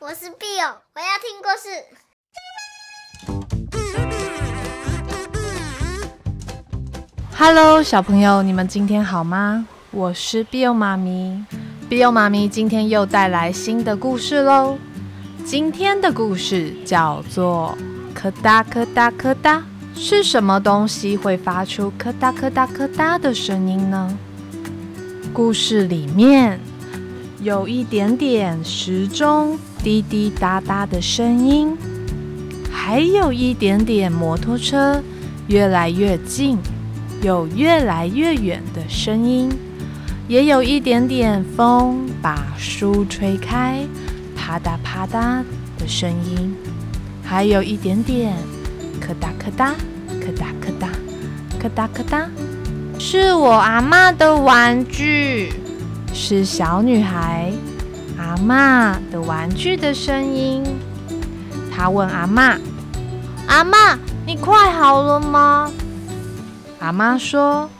我是 Bill，我要听故事。Hello，小朋友，你们今天好吗？我是 Bill 妈咪，Bill 妈咪今天又带来新的故事喽。今天的故事叫做“咔哒咔哒咔哒”，是什么东西会发出“咔哒咔哒咔哒”的声音呢？故事里面有一点点时钟滴滴答答的声音，还有一点点摩托车越来越近又越来越远的声音，也有一点点风把书吹开，啪嗒啪嗒的声音，还有一点点咔哒咔哒咔哒咔哒咔哒咔哒。是我阿嬷的玩具，是小女孩阿妈的玩具的声音。他问阿妈：“阿妈，你快好了吗？”阿妈说：“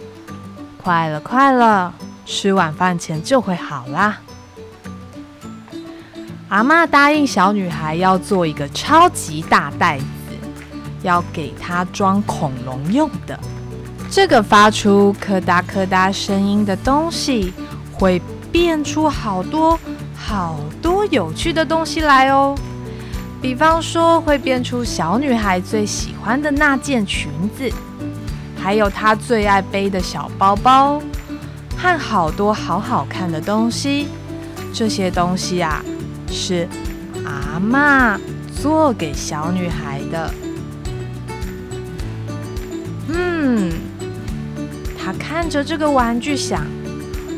快了，快了，吃晚饭前就会好啦。”阿妈答应小女孩要做一个超级大袋子，要给她装恐龙用的。这个发出咔哒咔哒声音的东西，会变出好多好多有趣的东西来哦。比方说，会变出小女孩最喜欢的那件裙子，还有她最爱背的小包包，和好多好好看的东西。这些东西啊，是阿嬷做给小女孩的。嗯。她看着这个玩具，想：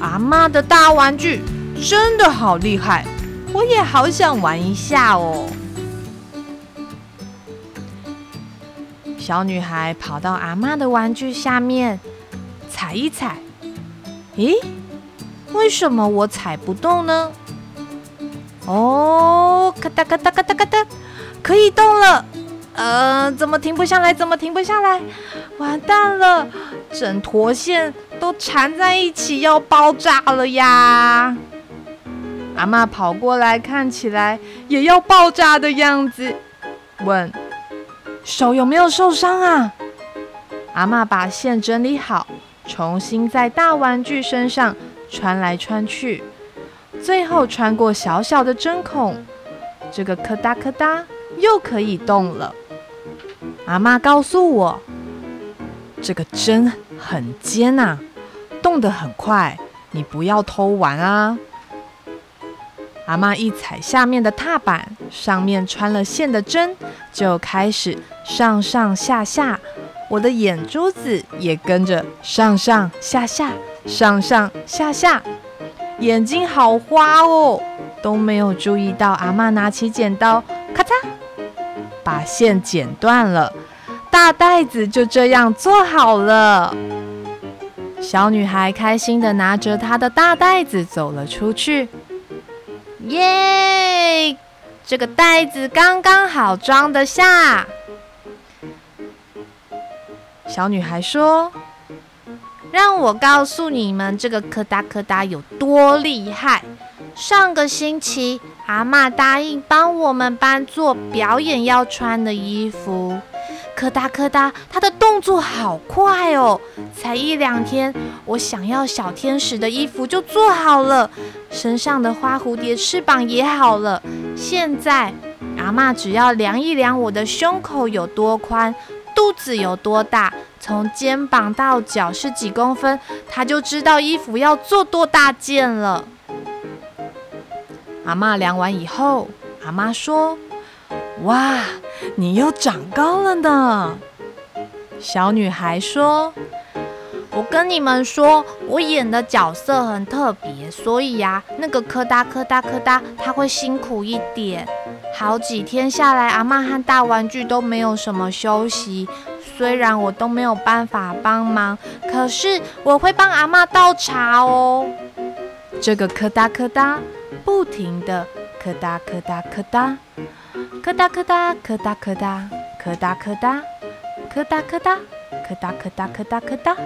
阿嬷的大玩具真的好厉害，我也好想玩一下哦。小女孩跑到阿妈的玩具下面，踩一踩。咦，为什么我踩不动呢？哦，咔哒咔哒咔哒咔哒，可以动了。呃，怎么停不下来？怎么停不下来？完蛋了，整坨线都缠在一起，要爆炸了呀！阿嬷跑过来，看起来也要爆炸的样子，问：“手有没有受伤啊？”阿嬷把线整理好，重新在大玩具身上穿来穿去，最后穿过小小的针孔，这个咔哒咔哒又可以动了。阿嬷告诉我，这个针很尖呐，动得很快，你不要偷玩啊！阿妈一踩下面的踏板，上面穿了线的针就开始上上下下，我的眼珠子也跟着上上下下，上上下下，眼睛好花哦，都没有注意到阿妈拿起剪刀，咔嚓。把线剪断了，大袋子就这样做好了。小女孩开心地拿着她的大袋子走了出去。耶！这个袋子刚刚好装得下。小女孩说：“让我告诉你们，这个咔哒咔哒有多厉害。”上个星期，阿嬷答应帮我们班做表演要穿的衣服。咔哒咔哒，她的动作好快哦！才一两天，我想要小天使的衣服就做好了，身上的花蝴蝶翅膀也好了。现在，阿嬷只要量一量我的胸口有多宽，肚子有多大，从肩膀到脚是几公分，她就知道衣服要做多大件了。阿嬷量完以后，阿嬷说：“哇，你又长高了呢。”小女孩说：“我跟你们说，我演的角色很特别，所以呀，那个咔哒咔哒咔哒，它会辛苦一点。好几天下来，阿嬷和大玩具都没有什么休息。虽然我都没有办法帮忙，可是我会帮阿嬷倒茶哦。这个咔哒咔哒。”不停的咔哒咔哒咔哒，咔哒咔哒咔哒咔哒，咔哒咔哒，咔哒咔哒，咔哒咔哒咔哒咔哒，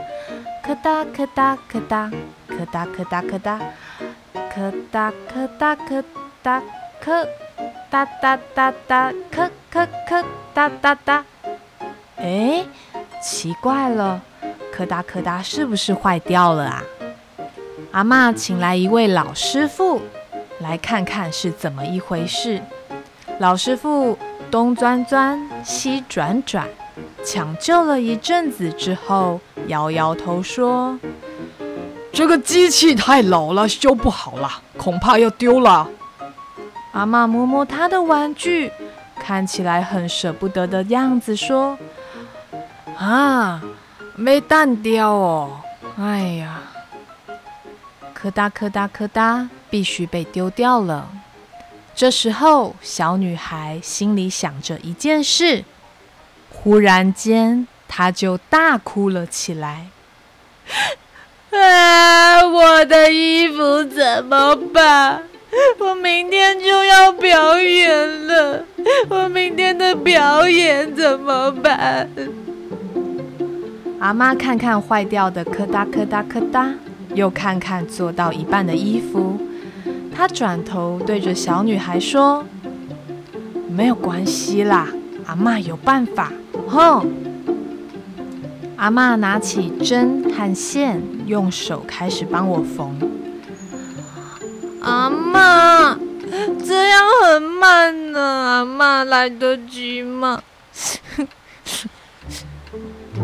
咔哒咔哒咔哒，咔哒咔哒咔哒，咔哒咔哒咔哒，咔哒哒哒哒哒，咳咳咳，哒哒哒。哎，奇怪了，柯达柯达是不是坏掉了啊？阿嬷请来一位老师傅，来看看是怎么一回事。老师傅东钻钻，西转转，抢救了一阵子之后，摇摇头说：“这个机器太老了，修不好了，恐怕要丢了。”阿嬷摸摸他的玩具，看起来很舍不得的样子，说：“啊，没弹掉哦，哎呀，柯达柯达柯达，必须被丢掉了。”这时候，小女孩心里想着一件事，忽然间，她就大哭了起来。啊，我的衣服怎么办？我明天就要表演了，我明天的表演怎么办？阿妈看看坏掉的柯达柯达柯达，又看看做到一半的衣服。他转头对着小女孩说：“没有关系啦，阿嬷有办法。”哼！阿嬷拿起针和线，用手开始帮我缝。阿妈，这样很慢呢，阿妈来得及吗？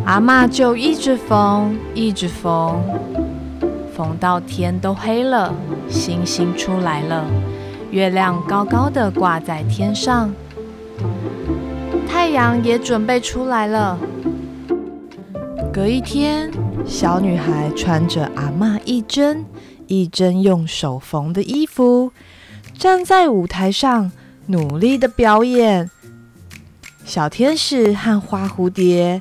阿嬷就一直缝，一直缝。缝到天都黑了，星星出来了，月亮高高的挂在天上，太阳也准备出来了。隔一天，小女孩穿着阿嬷一针一针用手缝的衣服，站在舞台上努力的表演。小天使和花蝴蝶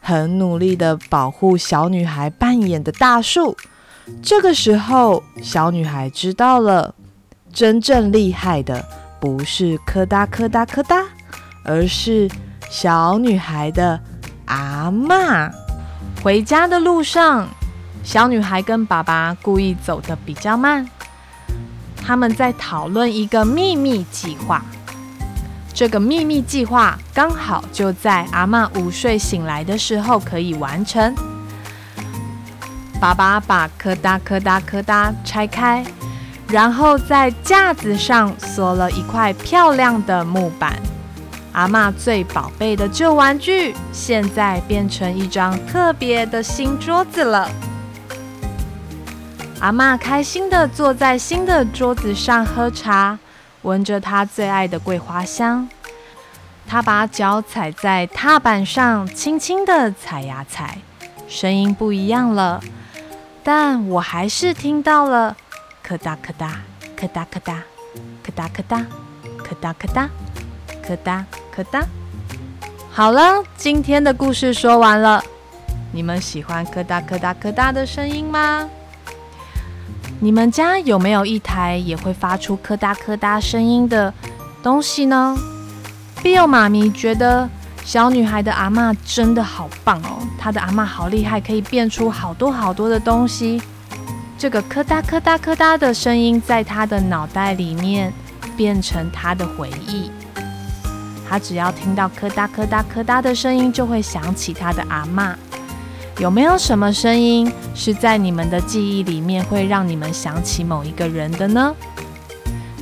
很努力的保护小女孩扮演的大树。这个时候，小女孩知道了，真正厉害的不是柯达柯达柯达，而是小女孩的阿嬷。回家的路上，小女孩跟爸爸故意走得比较慢，他们在讨论一个秘密计划。这个秘密计划刚好就在阿嬷午睡醒来的时候可以完成。爸爸把柯达柯达柯达拆开，然后在架子上锁了一块漂亮的木板。阿嬷最宝贝的旧玩具，现在变成一张特别的新桌子了。阿嬷开心地坐在新的桌子上喝茶，闻着她最爱的桂花香。她把脚踩在踏板上，轻轻地踩呀踩，声音不一样了。但我还是听到了咔哒咔哒、咔哒咔哒、咔哒咔哒、咔哒咔哒、咔哒咔哒。好了，今天的故事说完了。你们喜欢咔哒咔哒咔哒的声音吗？你们家有没有一台也会发出咔哒咔哒声音的东西呢？Bill 妈咪觉得小女孩的阿嬷真的好棒哦，她的阿嬷好厉害，可以变出好多好多的东西。这个柯达柯达柯达的声音在她的脑袋里面变成她的回忆。她只要听到柯达柯达柯达的声音，就会想起她的阿嬷。有没有什么声音是在你们的记忆里面会让你们想起某一个人的呢？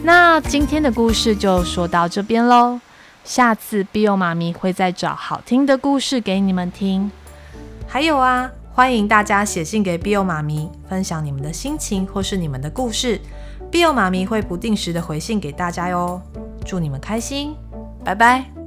那今天的故事就说到这边喽。下次 Bill 妈咪会再找好听的故事给你们听。还有啊，欢迎大家写信给 Bill 妈咪，分享你们的心情或是你们的故事，Bill 妈咪会不定时的回信给大家哟。祝你们开心，拜拜。